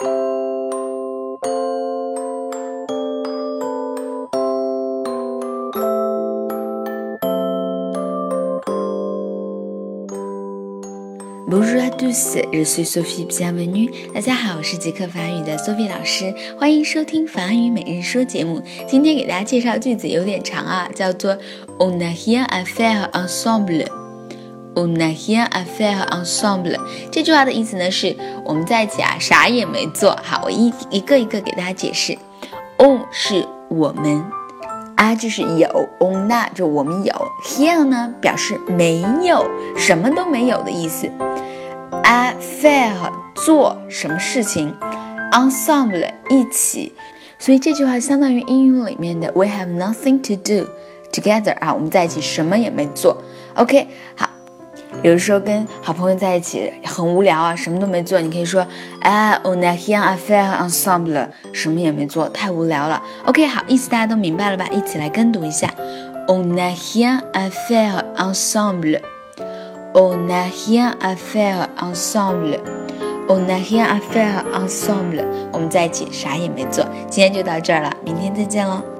Bonjour à tous, je suis Sophie Bienvenue。大家好，我是极客法语的 Sophie 老师，欢迎收听法语每日说节目。今天给大家介绍句子有点长啊，叫做 On n'a rien à faire ensemble。On n'a rien à faire ensemble。这句话的意思呢是我们在一起啊，啥也没做。好，我一一个一个给大家解释。On 是我们。啊，就是有，on 那就我们有，here 呢表示没有，什么都没有的意思。a fair 做什么事情，ensemble 一起，所以这句话相当于英语里面的 we have nothing to do together 啊，我们在一起什么也没做。OK，好。有时候跟好朋友在一起很无聊啊，什么都没做，你可以说，哎，on n'a rien à faire ensemble，什么也没做，太无聊了。OK，好，意思大家都明白了吧？一起来跟读一下，on n'a rien à faire ensemble，on n'a rien à faire ensemble，on n'a rien à faire ensemble，我们在一起啥也没做。今天就到这儿了，明天再见喽。